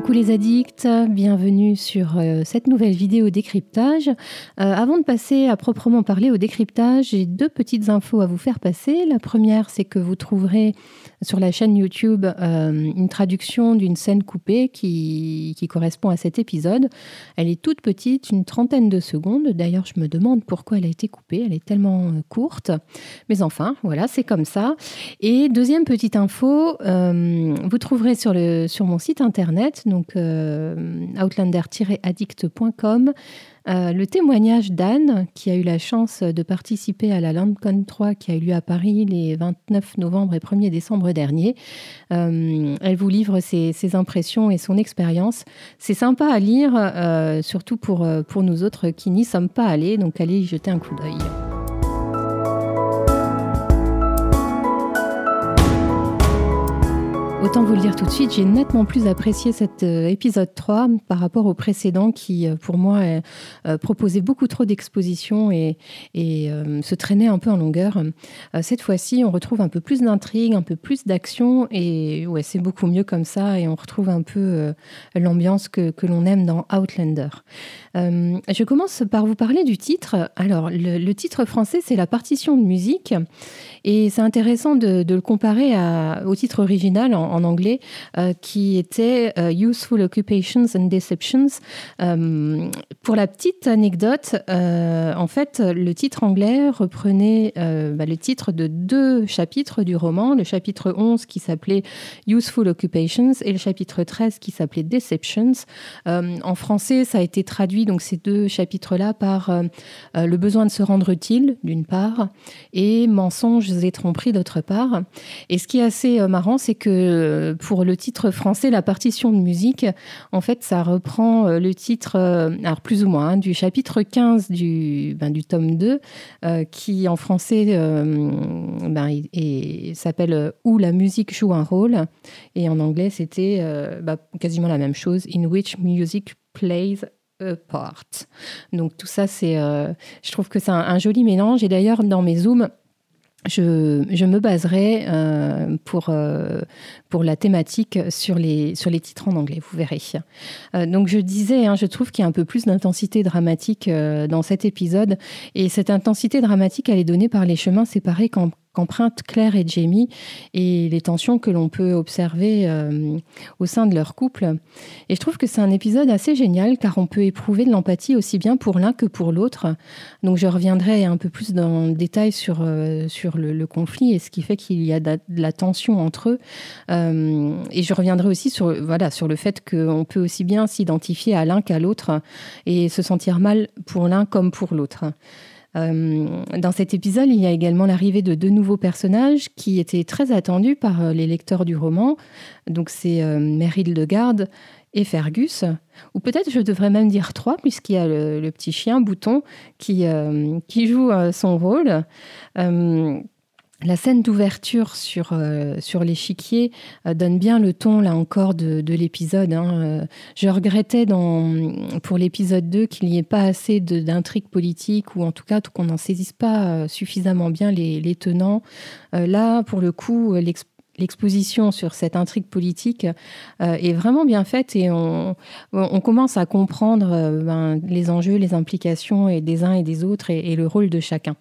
Coucou les addicts, bienvenue sur euh, cette nouvelle vidéo décryptage. Euh, avant de passer à proprement parler au décryptage, j'ai deux petites infos à vous faire passer. La première, c'est que vous trouverez sur la chaîne YouTube euh, une traduction d'une scène coupée qui, qui, correspond à cet épisode. Elle est toute petite, une trentaine de secondes. D'ailleurs, je me demande pourquoi elle a été coupée. Elle est tellement courte. Mais enfin, voilà, c'est comme ça. Et deuxième petite info, vous trouverez sur, le, sur mon site internet, donc outlander-addict.com, euh, le témoignage d'Anne, qui a eu la chance de participer à la LandCon 3 qui a eu lieu à Paris les 29 novembre et 1er décembre dernier. Euh, elle vous livre ses, impressions et son expérience. C'est sympa à lire, euh, surtout pour, pour nous autres qui n'y sommes pas allés, donc allez y jeter un coup d'œil. Autant vous le dire tout de suite, j'ai nettement plus apprécié cet euh, épisode 3 par rapport au précédent qui, euh, pour moi, euh, proposait beaucoup trop d'exposition et, se traînait un peu en longueur. cette fois-ci, on retrouve un peu plus d'intrigue, un peu plus d'action et ouais, c'est beaucoup mieux comme ça et on retrouve un peu l'ambiance que, l'on aime dans Outlander. je commence par vous parler du titre. Alors, le, titre français, c'est la partition de musique et c'est intéressant de, le comparer au titre original en anglais, euh, qui était euh, Useful Occupations and Deceptions. Euh, pour la petite anecdote, en fait, le titre anglais reprenait bah, le titre de deux chapitres du roman, le chapitre 11 qui s'appelait Useful Occupations et le chapitre 13 qui s'appelait Deceptions. en français, ça a été traduit, donc ces deux chapitres-là, par le besoin de se rendre utile, d'une part, et mensonges et tromperies, d'autre part. Et ce qui est assez marrant, c'est que euh, pour le titre français, la partition de musique, en fait, ça reprend euh, le titre, euh, alors plus ou moins, hein, du chapitre 15 du, ben, du tome 2, qui en français ben, s'appelle Où la musique joue un rôle. Et en anglais, c'était bah, quasiment la même chose, In which music plays a part. Donc tout ça, c'est, je trouve que c'est un, joli mélange. Et d'ailleurs, dans mes zooms, je, je, me baserai euh, pour, euh, pour la thématique sur les, sur les titres en anglais, vous verrez. Euh, donc je disais, hein, je trouve qu'il y a un peu plus d'intensité dramatique dans cet épisode, et cette intensité dramatique, elle est donnée par les chemins séparés quand qu'empruntent Claire et Jamie et les tensions que l'on peut observer euh, au sein de leur couple. Et je trouve que c'est un épisode assez génial car on peut éprouver de l'empathie aussi bien pour l'un que pour l'autre. Donc je reviendrai un peu plus dans le détail sur, euh, sur le, conflit et ce qui fait qu'il y a de, la tension entre eux. Euh, et je reviendrai aussi sur, voilà, sur le fait qu'on peut aussi bien s'identifier à l'un qu'à l'autre et se sentir mal pour l'un comme pour l'autre. Euh, dans cet épisode, il y a également l'arrivée de deux nouveaux personnages qui étaient très attendus par euh, les lecteurs du roman. Donc c'est euh, Meryl de Garde et Fergus, ou peut-être je devrais même dire trois, puisqu'il y a le, petit chien Bouton qui, qui joue son rôle. La scène d'ouverture sur, euh, sur l'échiquier euh, donne bien le ton, là encore, de, de l'épisode. Hein. Euh, je regrettais dans, pour l'épisode 2 qu'il n'y ait pas assez d'intrigues politiques, ou en tout cas qu'on n'en saisisse pas suffisamment bien les, les tenants. là, pour le coup, l'exposition sur cette intrigue politique est vraiment bien faite et on, on commence à comprendre ben, les enjeux, les implications et des uns et des autres et le rôle de chacun.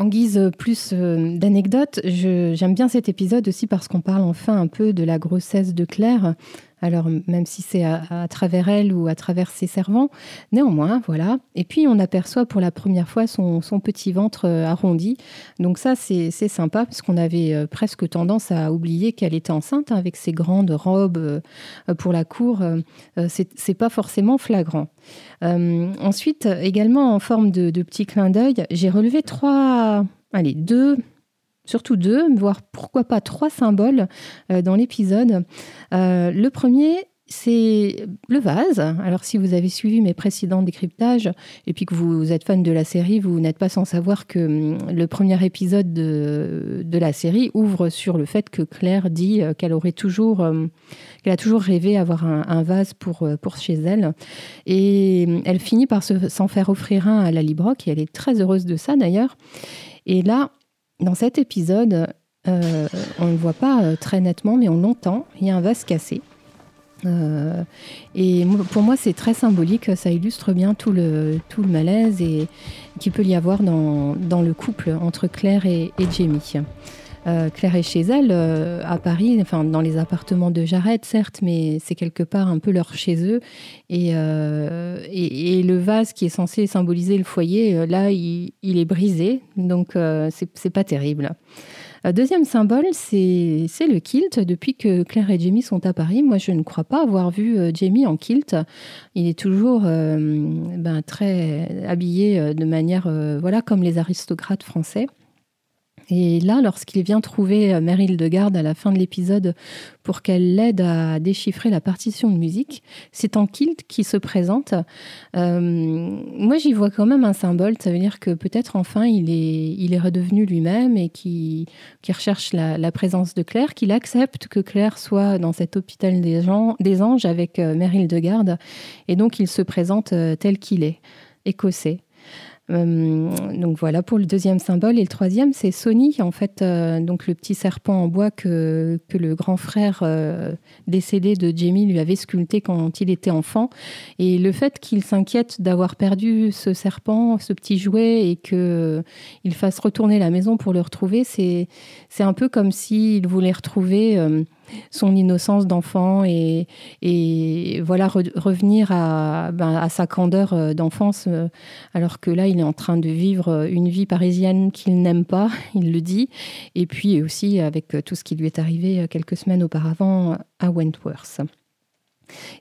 En guise plus euh, d'anecdotes, j'aime bien cet épisode aussi parce qu'on parle enfin un peu de la grossesse de Claire, alors même si c'est à, travers elle ou à travers ses servants, néanmoins, voilà. Et puis on aperçoit pour la première fois son, petit ventre euh, arrondi. Donc ça, c'est sympa parce qu'on avait euh, presque tendance à oublier qu'elle était enceinte hein, avec ses grandes robes euh, pour la cour. C'est pas forcément flagrant. ensuite, également en forme de, de petit clin d'œil, j'ai relevé trois, allez, deux surtout deux, voire pourquoi pas trois symboles euh, dans l'épisode. Euh, le premier, c'est le vase. Alors, si vous avez suivi mes précédents décryptages et puis que vous êtes fan de la série, vous n'êtes pas sans savoir que hum, le premier épisode de, la série ouvre sur le fait que Claire dit euh, qu'elle aurait toujours, hum, qu'elle a toujours rêvé avoir un, vase pour, pour chez elle. Et hum, elle finit par s'en faire offrir un à la Librock et elle est très heureuse de ça d'ailleurs. Et là, dans cet épisode, euh, on ne le voit pas euh, très nettement, mais on l'entend. Il y a un vase cassé. et pour moi, c'est très symbolique. Ça illustre bien tout le, tout le malaise qu'il peut y avoir dans, dans, le couple entre Claire et Jamie. Euh, Claire est chez elle euh, à Paris, enfin dans les appartements de Jared, certes, mais c'est quelque part un peu leur chez eux. Et, euh, le vase qui est censé symboliser le foyer, là, il, est brisé, donc c'est pas terrible. Deuxième symbole, c'est le kilt. Depuis que Claire et Jamie sont à Paris, moi je ne crois pas avoir vu Jamie en kilt. Il est toujours ben, très habillé de manière, voilà, comme les aristocrates français. Et là, lorsqu'il vient trouver euh, Meryl de Garde à la fin de l'épisode pour qu'elle l'aide à déchiffrer la partition de musique, c'est en kilt qui se présente. Euh, moi, j'y vois quand même un symbole. Ça veut dire que peut-être enfin il est, il est redevenu lui-même et qui, recherche la, présence de Claire, qu'il accepte que Claire soit dans cet hôpital des, gens, des anges avec euh, Meryl de Garde. Et donc, il se présente tel qu'il est, écossais. Euh, donc voilà pour le deuxième symbole. Et le troisième, c'est Sony, en fait, euh, donc le petit serpent en bois que, que le grand frère euh, décédé de Jamie lui avait sculpté quand il était enfant. Et le fait qu'il s'inquiète d'avoir perdu ce serpent, ce petit jouet, et qu'il fasse retourner la maison pour le retrouver, c'est un peu comme s'il voulait retrouver son innocence d'enfant et, voilà revenir à, ben, à, sa candeur euh, d'enfance euh, alors que là il est en train de vivre euh, une vie parisienne qu'il n'aime pas, il le dit, et puis aussi avec tout ce qui lui est arrivé quelques semaines auparavant à Wentworth.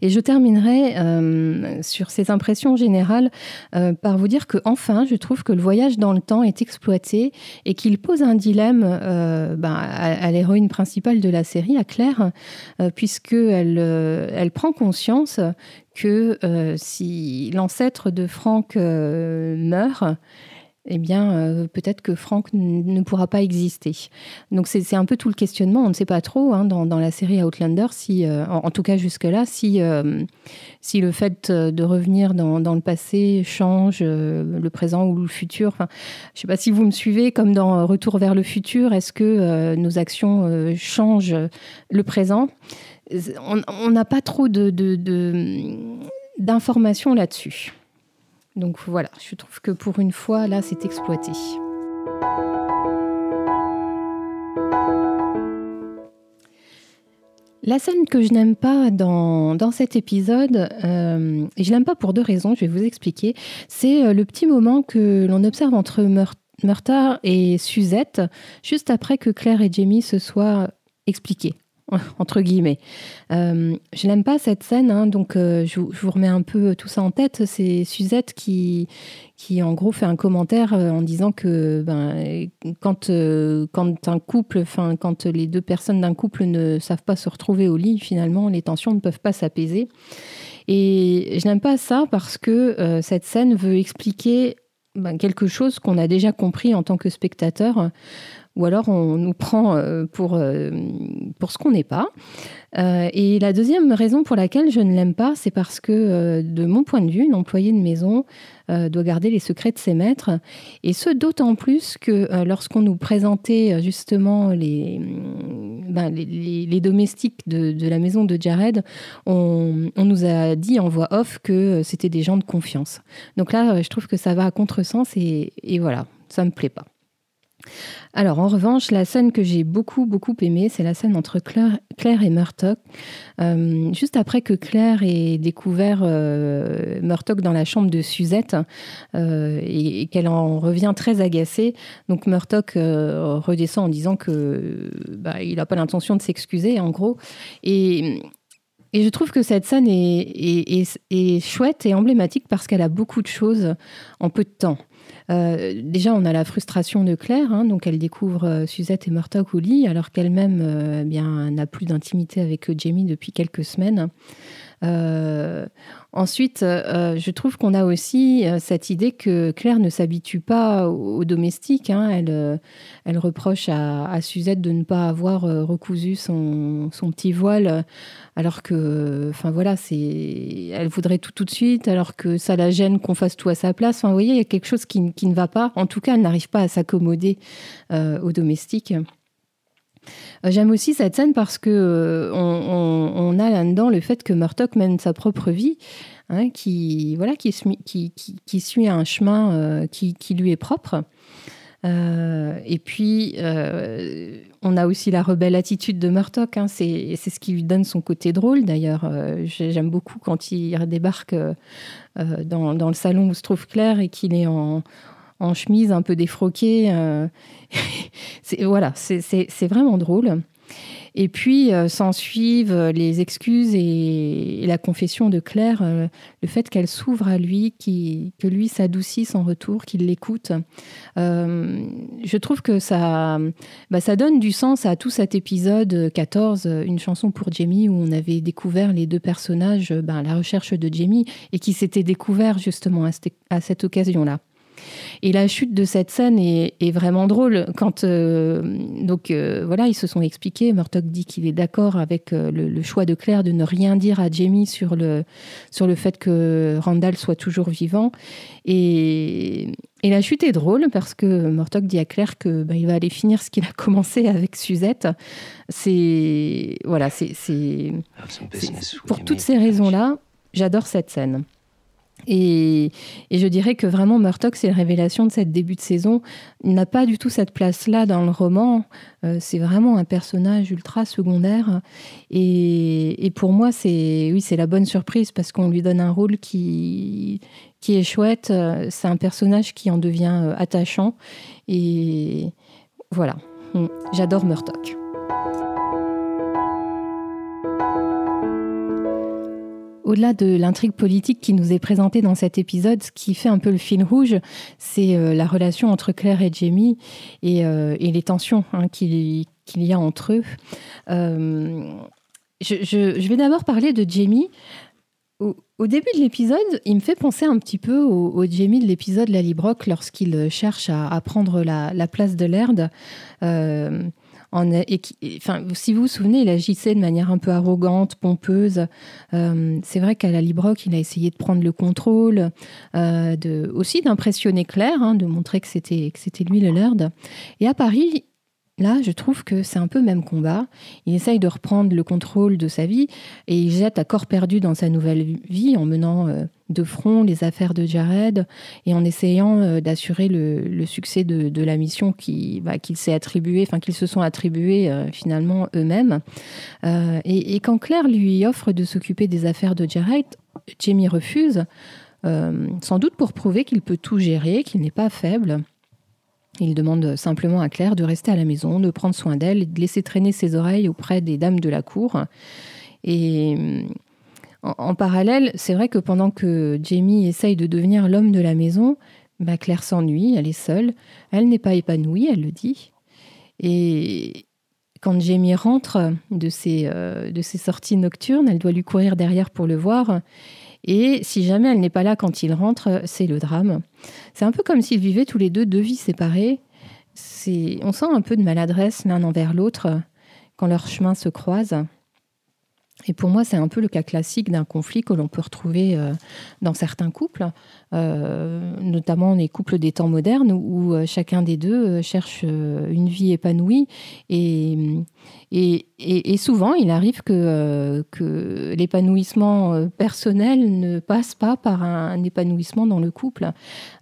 Et je terminerai euh, sur ces impressions générales euh, par vous dire que enfin, je trouve que le voyage dans le temps est exploité et qu'il pose un dilemme euh, ben, à, l'héroïne principale de la série, à Claire, puisqu'elle elle prend conscience que si l'ancêtre de Franck meurt, eh bien, euh, peut-être que Franck ne pourra pas exister. Donc, c'est un peu tout le questionnement. On ne sait pas trop hein, dans, la série Outlander, si, euh, en, tout cas jusque-là, si, euh, si le fait de revenir dans, le passé change le présent ou le futur. Je ne sais pas si vous me suivez, comme dans Retour vers le futur, est-ce que nos actions changent le présent? On n'a pas trop d'informations de, de, là-dessus. Donc voilà, je trouve que pour une fois, là, c'est exploité. La scène que je n'aime pas dans, cet épisode, euh, et je l'aime pas pour deux raisons, je vais vous expliquer, c'est euh, le petit moment que l'on observe entre Murta et Suzette, juste après que Claire et Jamie se soient expliqués. entre guillemets. Euh, je n'aime pas cette scène, hein, donc euh, je, vous remets un peu tout ça en tête. C'est Suzette qui, qui, en gros, fait un commentaire euh, en disant que ben, quand, quand un couple, quand les deux personnes d'un couple ne savent pas se retrouver au lit, finalement, les tensions ne peuvent pas s'apaiser. Et je n'aime pas ça parce que cette scène veut expliquer ben, quelque chose qu'on a déjà compris en tant que spectateur ou alors on nous prend euh, pour, euh, pour ce qu'on n'est pas. Euh, et la deuxième raison pour laquelle je ne l'aime pas, c'est parce que, de mon point de vue, une employée de maison doit garder les secrets de ses maîtres. Et ce, d'autant plus que lorsqu'on nous présentait justement les, ben, les, domestiques de, la maison de Jared, on, nous a dit en voix off que c'était des gens de confiance. Donc là, je trouve que ça va à contresens et, et voilà, ça me plaît pas. Alors en revanche, la scène que j'ai beaucoup beaucoup aimée, c'est la scène entre Claire, et Murtock. Euh, juste après que Claire ait découvert euh, dans la chambre de Suzette euh, et, qu'elle en revient très agacée, donc Murtock redescend en disant que bah, il n'a pas l'intention de s'excuser en gros et et je trouve que cette scène est chouette et emblématique parce qu'elle a beaucoup de choses en peu de temps. Euh, déjà, on a la frustration de Claire, hein, donc elle découvre euh, Suzette et Murtock au lit, alors qu'elle-même euh, eh n'a plus d'intimité avec Jamie depuis quelques semaines. Ensuite, je trouve qu'on a aussi cette idée que Claire ne s'habitue pas aux, domestiques. Hein. Elle, elle reproche à, Suzette de ne pas avoir recousu son, son petit voile alors que, enfin voilà, c'est, elle voudrait tout tout de suite, alors que ça la gêne qu'on fasse tout à sa place. Vous voyez, il y a quelque chose qui, ne va pas. En tout cas, elle n'arrive pas à s'accommoder euh, aux domestiques. J'aime aussi cette scène parce que on, a là-dedans le fait que Murdoch mène sa propre vie, hein, qui voilà, qui, suit un chemin qui, qui, lui est propre. Euh, et puis, euh, on a aussi la rebelle attitude de Murtock. Hein, c'est ce qui lui donne son côté drôle. D'ailleurs, euh, j'aime beaucoup quand il débarque dans, dans, le salon où se trouve Claire et qu'il est en, en, chemise un peu défroquée. voilà, c'est vraiment drôle. Et puis euh, s'en suivent euh, les excuses et, la confession de Claire, euh, le fait qu'elle s'ouvre à lui, que lui s'adoucisse en retour, qu'il l'écoute. je trouve que ça, bah, ça donne du sens à tout cet épisode 14, une chanson pour Jamie, où on avait découvert les deux personnages, bah, la recherche de Jamie, et qui s'étaient découverts justement à cette occasion-là. Et la chute de cette scène est, vraiment drôle. Quand euh, donc euh, voilà, ils se sont expliqués. Murdoch dit qu'il est d'accord avec euh, le, choix de Claire de ne rien dire à Jamie sur le sur le fait que Randall soit toujours vivant. Et, et la chute est drôle parce que Murdoch dit à Claire que ben, il va aller finir ce qu'il a commencé avec Suzette. C'est voilà, c'est pour toutes ces raisons-là, j'adore cette scène. Et, je dirais que vraiment Murdoch, c'est la révélation de cette début de saison. N'a pas du tout cette place-là dans le roman. Euh, c'est vraiment un personnage ultra secondaire. Et, pour moi, c'est oui, c'est la bonne surprise parce qu'on lui donne un rôle qui, qui est chouette. C'est un personnage qui en devient euh, attachant. Et voilà, j'adore Murdoch. Au-delà de l'intrigue politique qui nous est présentée dans cet épisode, ce qui fait un peu le fil rouge, c'est euh, la relation entre Claire et Jamie et, euh, les tensions hein, qu'il y a entre eux. Euh, je, vais d'abord parler de Jamie. Au, début de l'épisode, il me fait penser un petit peu au, Jamie de l'épisode La Librock lorsqu'il cherche à, prendre la, la, place de Laird enfin, si vous vous souvenez, il agissait de manière un peu arrogante, pompeuse. Euh, c'est vrai qu'à la Librock, il a essayé de prendre le contrôle, euh, aussi d'impressionner Claire, hein, de montrer que c'était que c'était lui le Lord. Et à Paris, Là, je trouve que c'est un peu le même combat. Il essaye de reprendre le contrôle de sa vie et il jette à corps perdu dans sa nouvelle vie en menant euh, de front les affaires de Jared et en essayant euh, d'assurer le, succès de, la mission bah, qu'il s'est attribuée, enfin qu'ils se sont attribués euh, finalement eux-mêmes. Et, et, quand Claire lui offre de s'occuper des affaires de Jared, Jamie refuse, sans doute pour prouver qu'il peut tout gérer, qu'il n'est pas faible. Il demande simplement à Claire de rester à la maison, de prendre soin d'elle et de laisser traîner ses oreilles auprès des dames de la cour. Et en, parallèle, c'est vrai que pendant que Jamie essaye de devenir l'homme de la maison, bah Claire s'ennuie, elle est seule, elle n'est pas épanouie, elle le dit. Et quand Jamie rentre de ses, euh, de ses sorties nocturnes, elle doit lui courir derrière pour le voir. Et si jamais elle n'est pas là quand il rentre, c'est le drame. C'est un peu comme s'ils vivaient tous les deux deux vies séparées. On sent un peu de maladresse l'un envers l'autre quand leurs chemins se croisent. Et pour moi, c'est un peu le cas classique d'un conflit que l'on peut retrouver euh, dans certains couples, euh, notamment les couples des temps modernes, où euh, chacun des deux cherche une vie épanouie et, et, et, souvent, il arrive que, euh, que l'épanouissement euh, personnel ne passe pas par un, épanouissement dans le couple.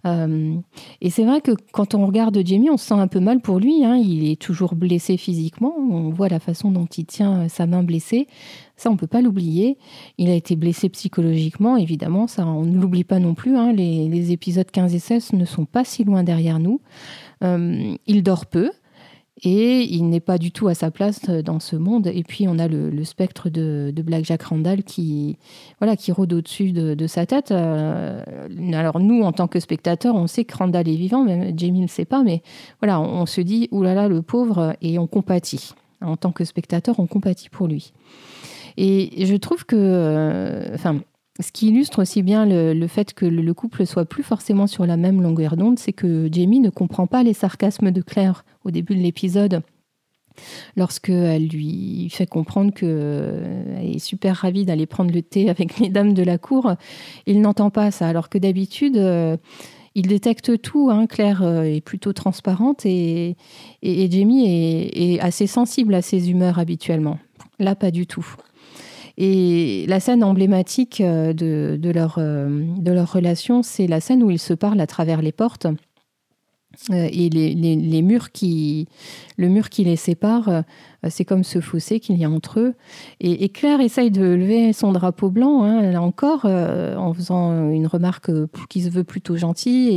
Euh, et c'est vrai que quand on regarde Jamie, on se sent un peu mal pour lui. Hein. Il est toujours blessé physiquement. On voit la façon dont il tient sa main blessée. Ça, on ne peut pas l'oublier. Il a été blessé psychologiquement, évidemment. Ça, on ne l'oublie pas non plus. Hein. Les, épisodes 15 et 16 ne sont pas si loin derrière nous. il dort peu. Et il n'est pas du tout à sa place euh, dans ce monde. Et puis on a le, spectre de, Black Jack Randall qui, voilà, qui rôde au-dessus de, sa tête. Euh, alors nous, en tant que spectateurs, on sait que Randall est vivant, mais Jamie ne le sait pas. Mais voilà, on, se dit, oulala, là là, le pauvre, et on compatit. En tant que spectateur, on compatit pour lui. Et je trouve que, euh, ce qui illustre aussi bien le, fait que le, couple soit plus forcément sur la même longueur d'onde, c'est que Jamie ne comprend pas les sarcasmes de Claire au début de l'épisode. Lorsqu'elle lui fait comprendre qu'elle euh, est super ravie d'aller prendre le thé avec les dames de la cour, il n'entend pas ça. Alors que d'habitude, euh, il détecte tout. Hein. Claire est plutôt transparente et, Jamie est, assez sensible à ses humeurs habituellement. Là, pas du tout. Et la scène emblématique de, de, leur, de leur relation, c'est la scène où ils se parlent à travers les portes. Euh, et les, murs qui, le mur qui les sépare, euh, c'est comme ce fossé qu'il y a entre eux. Et, Claire essaye de lever son drapeau blanc, hein, là encore, euh, en faisant une remarque qui se veut plutôt gentille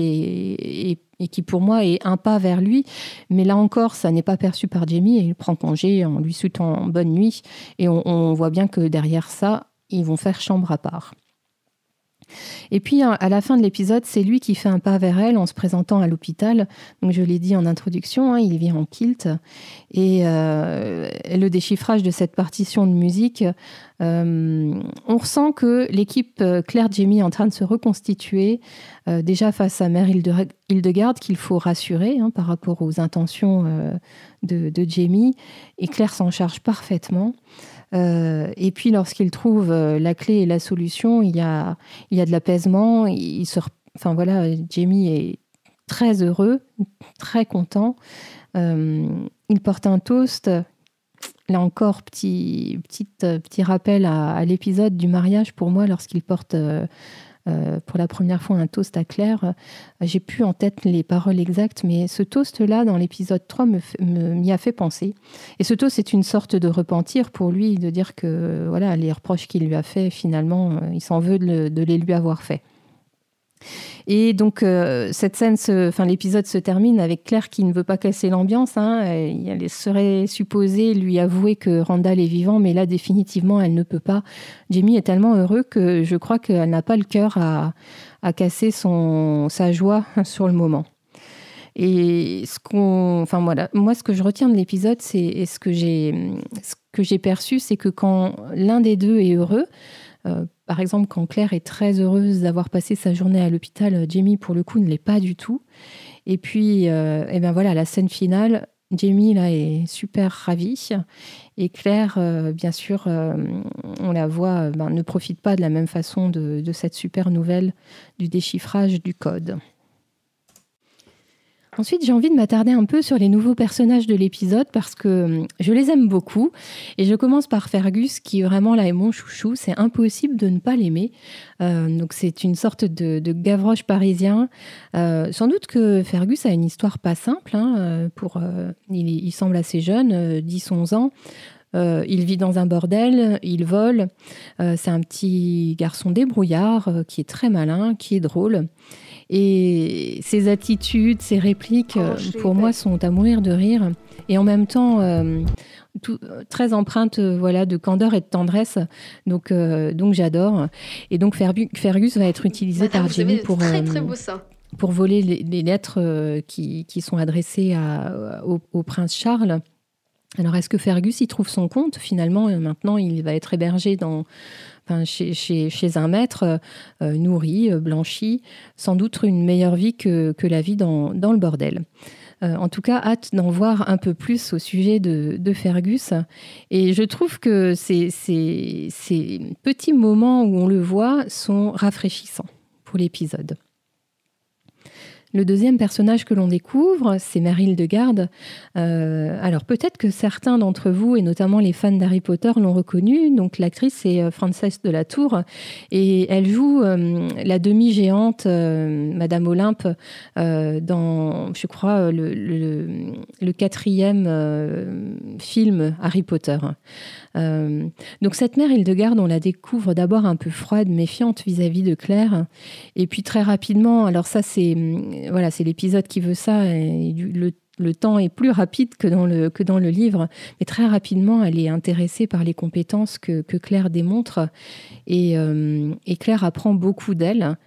et, qui pour moi est un pas vers lui. Mais là encore, ça n'est pas perçu par Jamie et il prend congé en lui souhaitant bonne nuit. Et on voit bien que derrière ça, ils vont faire chambre à part. Et puis, à la fin de l'épisode, c'est lui qui fait un pas vers elle en se présentant à l'hôpital. Donc, je l'ai dit en introduction, hein, il vient en kilt. Et euh, le déchiffrage de cette partition de musique, euh, on ressent que l'équipe euh, Claire Jamie est en train de se reconstituer, déjà face à Mère Hildegarde, qu'il faut rassurer hein, par rapport aux intentions de, Jamie. Et Claire s'en charge parfaitement. Euh, et puis lorsqu'il trouve euh, la clé et la solution, il y a, il y a de l'apaisement. Il se, enfin voilà, Jamie est très heureux, très content. Euh, il porte un toast. Là encore, petit, petit, petit rappel à, à l'épisode du mariage pour moi lorsqu'il porte euh, pour la première fois un toast à Claire. Euh, j'ai plus en tête les paroles exactes, mais ce toast-là, dans l'épisode 3, m'y a fait penser. Et ce toast, c'est une sorte de repentir pour lui, de dire que voilà, les reproches qu'il lui a fait, finalement, euh, il s'en veut de les lui avoir fait. Et donc, euh, cette scène, enfin, l'épisode se termine avec Claire qui ne veut pas casser l'ambiance. Hein. Elle serait supposée lui avouer que Randall est vivant, mais là, définitivement, elle ne peut pas. Jamie est tellement heureux que je crois qu'elle n'a pas le cœur à, casser son, sa joie sur le moment. Et ce qu'on, enfin moi ce que je retiens de l'épisode, c'est ce que j'ai, ce que j'ai perçu, c'est que quand l'un des deux est heureux, euh, par exemple, quand Claire est très heureuse d'avoir passé sa journée à l'hôpital, euh, Jamie, pour le coup, ne l'est pas du tout. Et puis, euh, eh ben voilà, la scène finale, Jamie, là, est super ravie. Et Claire, bien sûr, on la voit, ben, ne profite pas de la même façon de cette super nouvelle du déchiffrage du code. Ensuite, j'ai envie de m'attarder un peu sur les nouveaux personnages de l'épisode parce que hum, je les aime beaucoup. Et je commence par Fergus, qui vraiment là est mon chouchou. C'est impossible de ne pas l'aimer. Euh, donc, c'est une sorte de, Gavroche parisien. Euh, sans doute que Fergus a une histoire pas simple. Hein, euh, pour, il, semble assez jeune, 10-11 ans. il vit dans un bordel, il vole. c'est un petit garçon débrouillard qui est très malin, qui est drôle. Et ses attitudes, ses répliques, euh, pour moi, sont à mourir de rire. Et en même temps, euh, très empreinte euh, voilà, de candeur et de tendresse. Donc, donc j'adore. Et donc Fergus va être utilisé par Jimmy pour, pour voler les, lettres qui, qui, sont adressées à, au, prince Charles. Alors, est-ce que Fergus y trouve son compte Finalement, maintenant, il va être hébergé dans, chez, un maître euh, euh, nourri, euh, blanchi, sans doute une meilleure vie que, la vie dans, le bordel. en tout cas, hâte d'en voir un peu plus au sujet de, Fergus. Et je trouve que ces, ces petits moments où on le voit sont rafraîchissants pour l'épisode. Le deuxième personnage que l'on découvre, c'est Meryl de. Euh, alors peut-être que certains d'entre vous, et notamment les fans d'Harry Potter, l'ont reconnue. Donc l'actrice c'est euh, Frances de la Tour et elle joue euh, la demi-géante Madame Olympe dans, je crois, le quatrième film Harry Potter. Euh, donc cette mère Hildegarde, on la découvre d'abord un peu froide, méfiante vis-à-vis de Claire, et puis très rapidement, alors ça c'est mm, voilà, c'est l'épisode qui veut ça, et temps est plus rapide que dans, le, le livre, mais très rapidement, elle est intéressée par les compétences que, Claire démontre, et, euh, et Claire apprend beaucoup d'elle.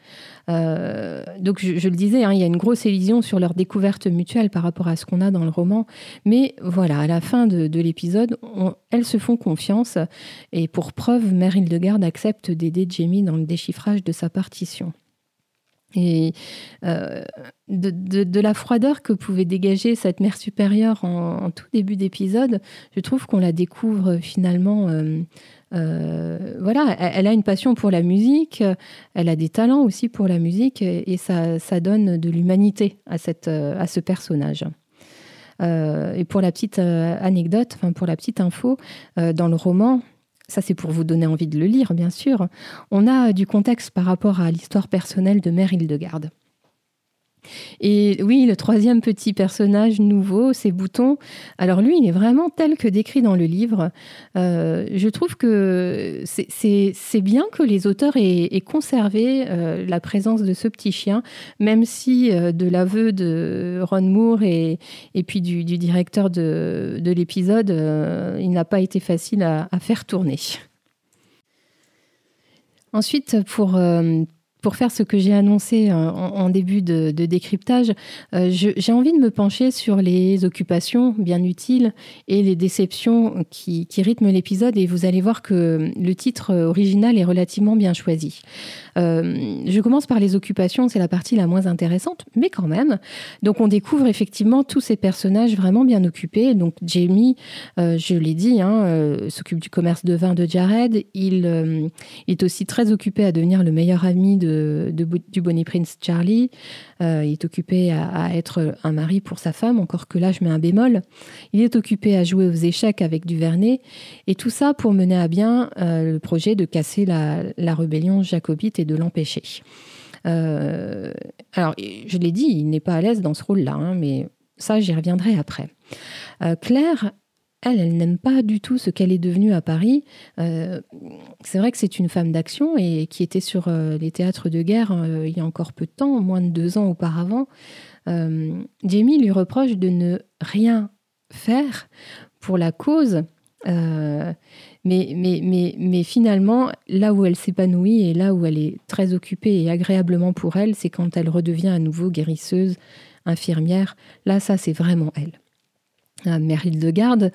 Euh, donc je, le disais, hein, il y a une grosse élision sur leur découverte mutuelle par rapport à ce qu'on a dans le roman. Mais voilà, à la fin de, l'épisode, elles se font confiance. Et pour preuve, Mère Hildegarde accepte d'aider Jamie dans le déchiffrage de sa partition. Et de, la froideur que pouvait dégager cette mère supérieure en, tout début d'épisode, je trouve qu'on la découvre finalement. voilà, elle, a une passion pour la musique, elle a des talents aussi pour la musique, et, ça, ça, donne de l'humanité à, à ce personnage. Euh, et pour la petite euh, anecdote, enfin pour la petite info, euh, dans le roman, ça c'est pour vous donner envie de le lire, bien sûr, on a du contexte par rapport à l'histoire personnelle de Mère Hildegarde. Et oui, le troisième petit personnage nouveau, c'est Bouton. Alors lui, il est vraiment tel que décrit dans le livre. Euh, je trouve que c'est bien que les auteurs aient, conservé euh, la présence de ce petit chien, même si euh, de l'aveu de Ron Moore et, puis du, directeur de, l'épisode, il n'a pas été facile à, à faire tourner. Ensuite, pour, pour faire ce que j'ai annoncé euh, en, début de, décryptage, euh, j'ai envie de me pencher sur les occupations bien utiles et les déceptions qui, rythment l'épisode. Et vous allez voir que le titre original est relativement bien choisi. Euh, je commence par les occupations, c'est la partie la moins intéressante, mais quand même. Donc on découvre effectivement tous ces personnages vraiment bien occupés. Donc Jamie, je l'ai dit, hein, s'occupe du commerce de vin de Jared. il est aussi très occupé à devenir le meilleur ami de du Bonnie Prince Charlie. Euh, il est occupé à, être un mari pour sa femme, encore que là je mets un bémol. Il est occupé à jouer aux échecs avec Duvernay. Et tout ça pour mener à bien euh, le projet de casser la, rébellion jacobite et de l'empêcher. Euh, alors, je l'ai dit, il n'est pas à l'aise dans ce rôle-là, hein, mais ça, j'y reviendrai après. Claire, elle, n'aime pas du tout ce qu'elle est devenue à Paris. Euh, c'est vrai que c'est une femme d'action et qui était sur euh, les théâtres de guerre euh, il y a encore peu de temps, moins de deux ans auparavant. Jamie lui reproche de ne rien faire pour la cause. Mais, finalement, là où elle s'épanouit et là où elle est très occupée et agréablement pour elle, c'est quand elle redevient à nouveau guérisseuse, infirmière. Là, ça, c'est vraiment elle. Mère Hildegarde,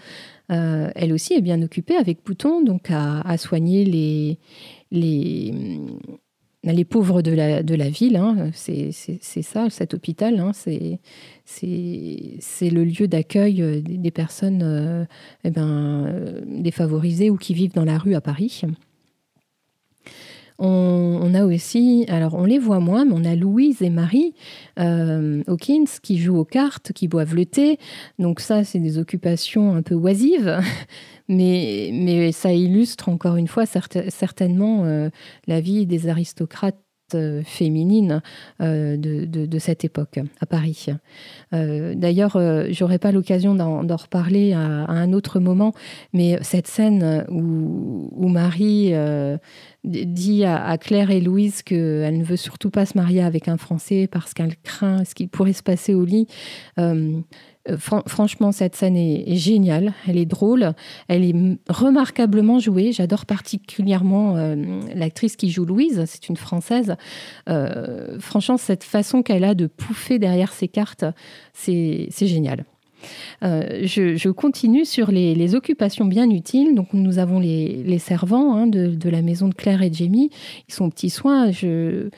euh, elle aussi est bien occupée avec Bouton, donc à, soigner les, les, pauvres de la, de ville. Hein. C'est ça, cet hôpital. Hein. C'est le lieu d'accueil des, personnes euh, eh ben, défavorisées ou qui vivent dans la rue à Paris. On, a aussi, alors on les voit moins, mais on a Louise et Marie euh, Hawkins qui jouent aux cartes, qui boivent le thé. Donc ça, c'est des occupations un peu oisives, mais, mais ça illustre encore une fois certainement euh, la vie des aristocrates euh, féminine euh, de, cette époque à Paris. Euh, d'ailleurs, j'aurais pas l'occasion d'en reparler à, un autre moment, mais cette scène où, Marie dit à, Claire et Louise qu'elle ne veut surtout pas se marier avec un Français parce qu'elle craint ce qui pourrait se passer au lit. Franchement, cette scène est, géniale, elle est drôle, elle est remarquablement jouée. J'adore particulièrement euh, l'actrice qui joue Louise, c'est une Française. Euh, franchement, cette façon qu'elle a de pouffer derrière ses cartes, c'est génial. Euh, je, continue sur les, occupations bien utiles. Donc, nous avons les, servants hein, de, la maison de Claire et Jamie. Ils sont petits soins. Je,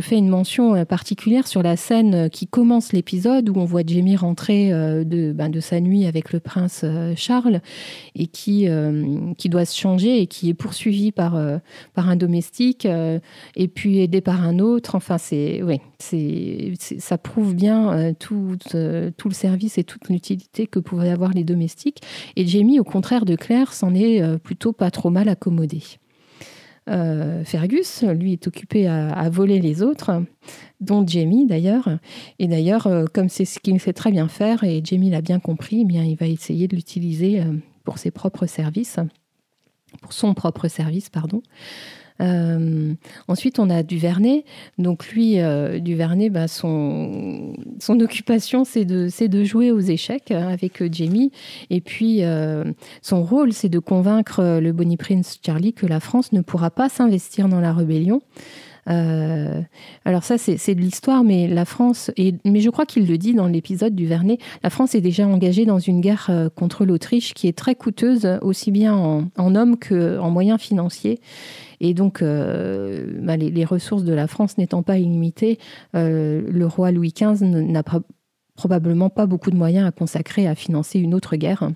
fais une mention euh, particulière sur la scène qui commence l'épisode où on voit Jamie rentrer euh, de, ben, de sa nuit avec le prince Charles et qui, doit se changer et qui est poursuivi par, un domestique et puis aidé par un autre. Enfin, c'est, ouais, c'est, ça prouve bien tout le service et toute l'utilité que pouvaient avoir les domestiques. Et Jamie, au contraire de Claire, s'en est euh, plutôt pas trop mal accommodé. Euh, Fergus, lui, est occupé à, voler les autres, dont Jamie d'ailleurs. Et d'ailleurs, euh, comme c'est ce qu'il sait très bien faire, et Jamie l'a bien compris, eh bien, il va essayer de l'utiliser pour ses propres services, pour son propre service, pardon. Euh, ensuite, on a Duvernay. Donc lui, euh, Duvernay, bah, son, occupation, c'est de, jouer aux échecs hein, avec euh, Jamie. Et puis, son rôle, c'est de convaincre le Bonnie Prince Charlie que la France ne pourra pas s'investir dans la rébellion. alors ça, c'est de l'histoire, mais la France, mais je crois qu'il le dit dans l'épisode du la France est déjà engagée dans une guerre contre l'Autriche qui est très coûteuse, aussi bien en, en hommes qu'en moyens financiers. Et donc, bah, les, ressources de la France n'étant pas illimitées, le roi Louis XV n'a probablement pas beaucoup de moyens à consacrer à financer une autre guerre.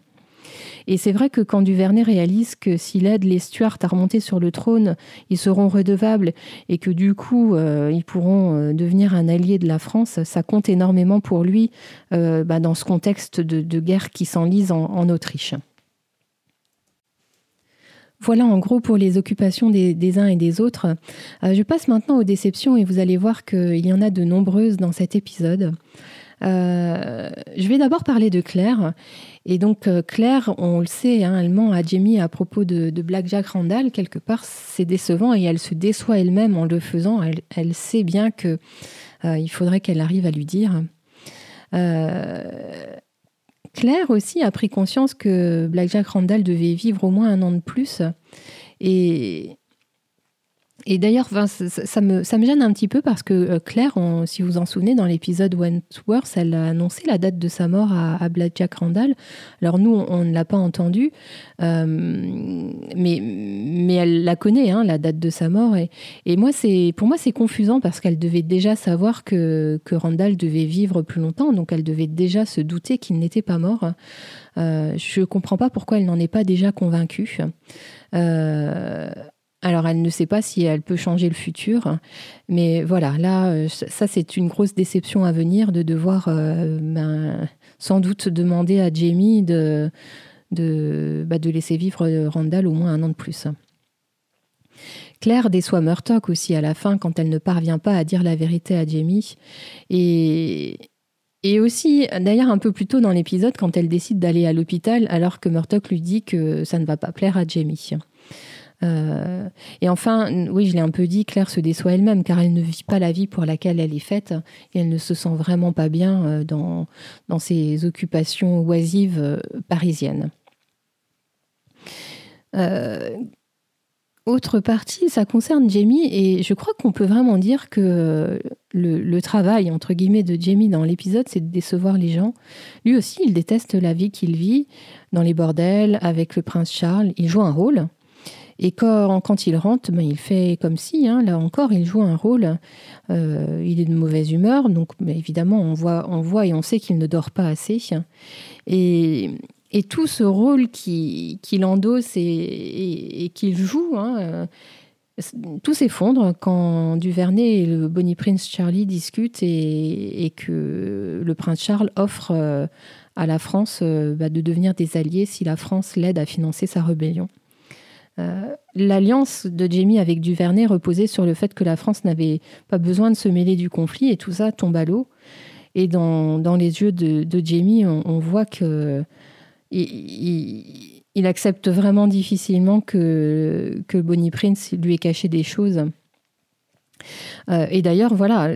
Et c'est vrai que quand Duvernay réalise que s'il aide les Stuarts à remonter sur le trône, ils seront redevables et que du coup, euh, ils pourront euh, devenir un allié de la France, ça compte énormément pour lui euh, bah, dans ce contexte de, guerre qui s'enlise en, Autriche. Voilà en gros pour les occupations des, uns et des autres. je passe maintenant aux déceptions et vous allez voir qu'il y en a de nombreuses dans cet épisode. Euh, je vais d'abord parler de Claire. Et donc euh, Claire, on le sait, hein, elle ment à Jamie à propos de, Black Jack Randall. Quelque part, c'est décevant et elle se déçoit elle-même en le faisant. Elle, sait bien que euh, il faudrait qu'elle arrive à lui dire. Claire aussi a pris conscience que Black Jack Randall devait vivre au moins un an de plus. Et, et d'ailleurs, ça, me, ça me gêne un petit peu parce que euh, Claire, si vous en souvenez, dans l'épisode Wentworth, elle a annoncé la date de sa mort à, Black Jack Randall. Alors nous, on, ne l'a pas entendu, euh, mais, mais elle la connaît, hein, la date de sa mort. Et, et moi, pour moi, c'est confusant parce qu'elle devait déjà savoir que, que Randall devait vivre plus longtemps, donc elle devait déjà se douter qu'il n'était pas mort. Euh, je ne comprends pas pourquoi elle n'en est pas déjà convaincue. Alors, elle ne sait pas si elle peut changer le futur, mais voilà, là, euh, ça, c'est une grosse déception à venir de devoir euh, ben, sans doute demander à Jamie de, de, bah, laisser vivre Randall au moins un an de plus. Claire déçoit Murtock aussi à la fin quand elle ne parvient pas à dire la vérité à Jamie. Et, et aussi, d'ailleurs, un peu plus tôt dans l'épisode, quand elle décide d'aller à l'hôpital alors que Murtock lui dit que ça ne va pas plaire à Jamie. Euh, et enfin, oui, je l'ai un peu dit, Claire se déçoit elle-même car elle ne vit pas la vie pour laquelle elle est faite et elle ne se sent vraiment pas bien euh, dans, dans ses occupations oisives euh, parisiennes. autre partie, ça concerne Jamie et je crois qu'on peut vraiment dire que le, le, travail entre guillemets de Jamie dans l'épisode, c'est de décevoir les gens. Lui aussi, il déteste la vie qu'il vit dans les bordels avec le prince Charles. Il joue un rôle. Et quand, il rentre, ben, il fait comme si, hein, là encore, il joue un rôle. Euh, il est de mauvaise humeur, donc ben, évidemment, on voit, on voit et on sait qu'il ne dort pas assez. Et, et tout ce rôle qu'il endosse et, qu'il joue, hein, euh, tout s'effondre quand Duvernay et le Bonnie Prince Charlie discutent et, que le prince Charles offre euh, à la France bah, de devenir des alliés si la France l'aide à financer sa rébellion. Euh, l'alliance de Jamie avec Duvernay reposait sur le fait que la France n'avait pas besoin de se mêler du conflit et tout ça tombe à l'eau. Et dans, les yeux de, Jamie, on, voit que il, accepte vraiment difficilement que, Bonnie Prince lui ait caché des choses. Euh, et d'ailleurs, voilà,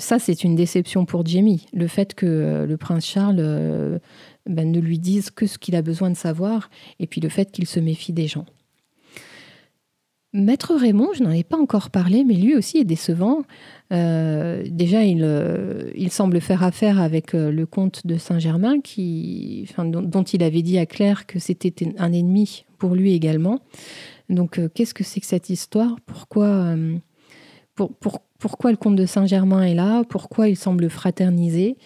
ça c'est une déception pour Jamie, le fait que le prince Charles euh, ben, ne lui dise que ce qu'il a besoin de savoir, et puis le fait qu'il se méfie des gens. Maître Raymond, je n'en ai pas encore parlé, mais lui aussi est décevant. Euh, déjà, euh, il, semble faire affaire avec euh, le comte de Saint-Germain, dont, il avait dit à Claire que c'était un ennemi pour lui également. Donc, qu'est-ce que c'est que cette histoire? Pourquoi, pourquoi le comte de Saint-Germain est là? Pourquoi il semble fraterniser?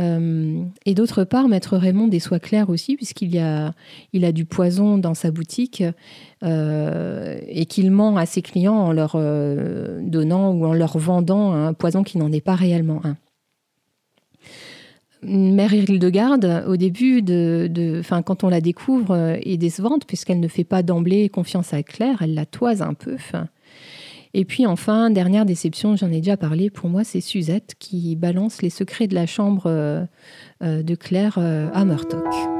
Euh, et d'autre part, Maître Raymond déçoit Claire aussi, puisqu'il a, il a du poison dans sa boutique euh, et qu'il ment à ses clients en leur euh, donnant ou en leur vendant un poison qui n'en est pas réellement un. Mère Hildegarde, au début, de quand on la découvre, est décevante puisqu'elle ne fait pas d'emblée confiance à Claire, elle la toise un peu. Et puis enfin, dernière déception, j'en ai déjà parlé, pour moi c'est Suzette qui balance les secrets de la chambre euh, euh, de Claire euh, à Murtock.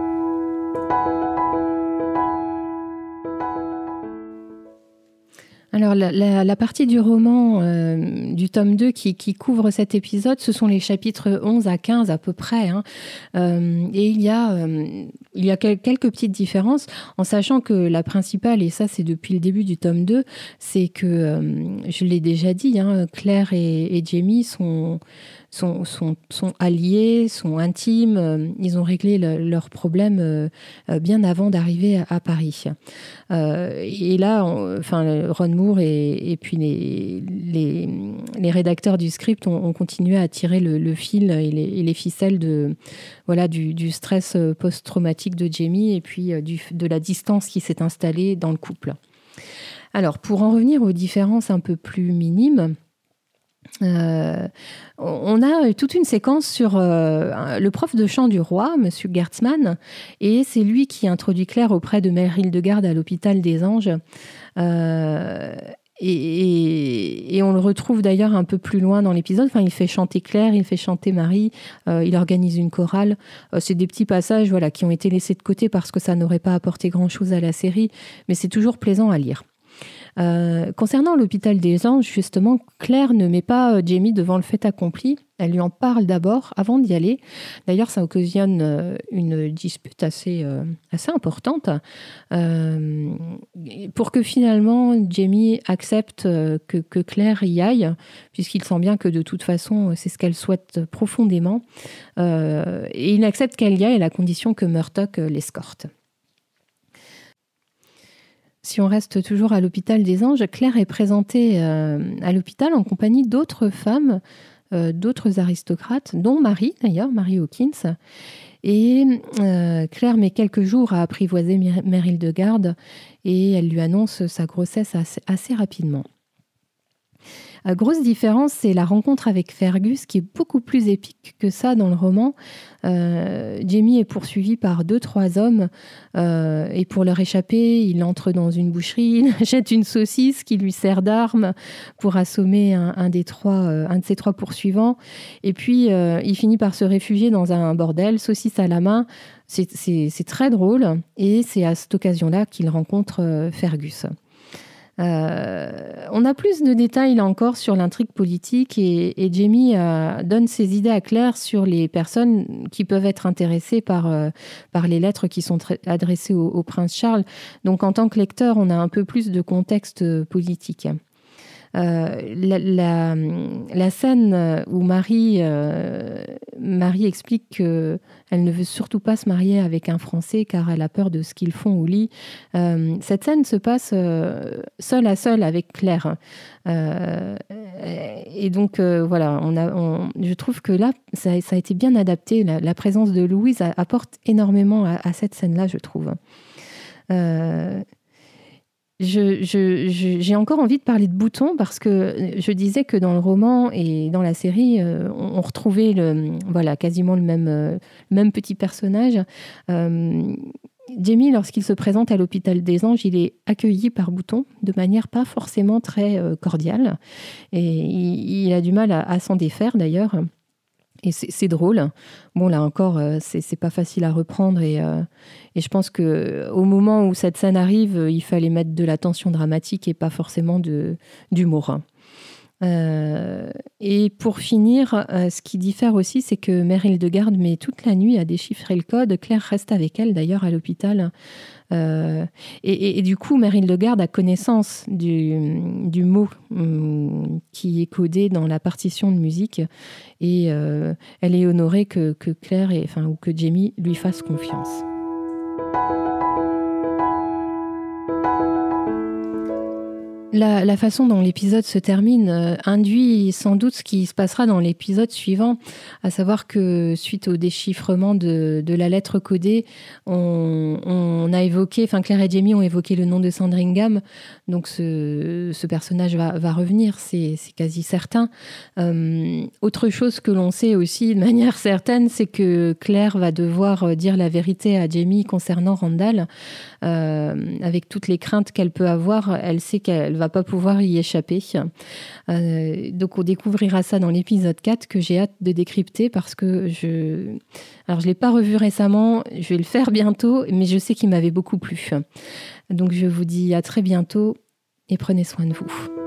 Alors la, partie du roman euh, du tome 2 qui, couvre cet épisode, ce sont les chapitres 11 à 15 à peu près. Hein. Euh, et il y, a, euh, quelques petites différences en sachant que la principale, et ça c'est depuis le début du tome 2, c'est que, je l'ai déjà dit, hein, Claire et Jamie sont sont, sont, sont, alliés, sont intimes. Euh, ils ont réglé leurs problèmes euh, euh, bien avant d'arriver à, Paris. et là, enfin, Ron Moore et, et puis les, les, les, rédacteurs du script ont, continué à tirer le, fil et les, les, ficelles de, voilà, du, du stress post-traumatique de Jamie et puis du, de la distance qui s'est installée dans le couple. Alors, pour en revenir aux différences un peu plus minimes, euh, on a toute une séquence sur euh, le prof de chant du roi, Monsieur Gertzmann, et c'est lui qui introduit Claire auprès de Mère Hildegarde à l'hôpital des Anges. Euh, et, on le retrouve d'ailleurs un peu plus loin dans l'épisode. Enfin, il fait chanter Claire, il fait chanter Marie, il organise une chorale. c'est des petits passages voilà, qui ont été laissés de côté parce que ça n'aurait pas apporté grand-chose à la série, mais c'est toujours plaisant à lire. Euh, concernant l'hôpital des anges, justement, Claire ne met pas euh, Jamie devant le fait accompli. Elle lui en parle d'abord avant d'y aller. D'ailleurs, ça occasionne euh, une dispute assez, importante pour que finalement Jamie accepte que, que, Claire y aille, puisqu'il sent bien que de toute façon, c'est ce qu'elle souhaite profondément. et il accepte qu'elle y aille à la condition que Murdoch l'escorte. Si on reste toujours à l'hôpital des Anges, Claire est présentée euh, à l'hôpital en compagnie d'autres femmes, euh, d'autres aristocrates, dont Marie d'ailleurs, Marie Hawkins. Et euh, Claire met quelques jours à apprivoiser Meryl de Garde et elle lui annonce sa grossesse assez rapidement. La grosse différence, c'est la rencontre avec Fergus, qui est beaucoup plus épique que ça dans le roman. Euh, Jamie est poursuivi par deux, trois hommes, euh, et pour leur échapper, il entre dans une boucherie, il achète une saucisse qui lui sert d'arme pour assommer un, des trois, euh, un de ses trois poursuivants. Et puis, il finit par se réfugier dans un bordel, saucisse à la main. C'est très drôle, et c'est à cette occasion-là qu'il rencontre Fergus. Euh, on a plus de détails encore sur l'intrigue politique et, Jamie euh, donne ses idées à Claire sur les personnes qui peuvent être intéressées par, euh, par les lettres qui sont adressées au, prince Charles. Donc en tant que lecteur, on a un peu plus de contexte politique. Euh, la, scène où Marie, euh, Marie explique qu'elle ne veut surtout pas se marier avec un Français car elle a peur de ce qu'ils font au lit. Euh, cette scène se passe seule à seule avec Claire. et donc voilà, je trouve que là, ça, a été bien adapté. La, présence de Louise apporte énormément à cette scène-là, je trouve. J'ai encore envie de parler de boutons parce que je disais que dans le roman et dans la série, euh, on, retrouvait voilà, quasiment le même, euh, même petit personnage. Euh, Jamie, lorsqu'il se présente à l'hôpital des anges, il est accueilli par Bouton de manière pas forcément très cordiale. Et il, a du mal à s'en défaire d'ailleurs. Et c'est drôle. Bon, là encore, euh, c'est pas facile à reprendre. Et, euh, et je pense que au moment où cette scène arrive, euh, il fallait mettre de la tension dramatique et pas forcément d'humour. Et pour finir, ce qui diffère aussi, c'est que Mère Hildegarde met toute la nuit à déchiffrer le code. Claire reste avec elle d'ailleurs à l'hôpital euh, et, du coup, Mère Hildegarde a connaissance du, mot hum, qui est codé dans la partition de musique et euh, elle est honorée que, Claire et, enfin, ou que Jamie lui fasse confiance. La, façon dont l'épisode se termine euh, induit sans doute ce qui se passera dans l'épisode suivant, à savoir que suite au déchiffrement de, la lettre codée, on, a évoqué, enfin Claire et Jamie ont évoqué le nom de Sandringham, donc ce, personnage va, revenir, c'est quasi certain. Euh, autre chose que l'on sait aussi de manière certaine, c'est que Claire va devoir dire la vérité à Jamie concernant Randall, euh, avec toutes les craintes qu'elle peut avoir, elle sait qu'elle va pas pouvoir y échapper. Euh, donc on découvrira ça dans l'épisode 4 que j'ai hâte de décrypter parce que je... Alors je l'ai pas revu récemment, je vais le faire bientôt, mais je sais qu'il m'avait beaucoup plu. Donc je vous dis à très bientôt et prenez soin de vous.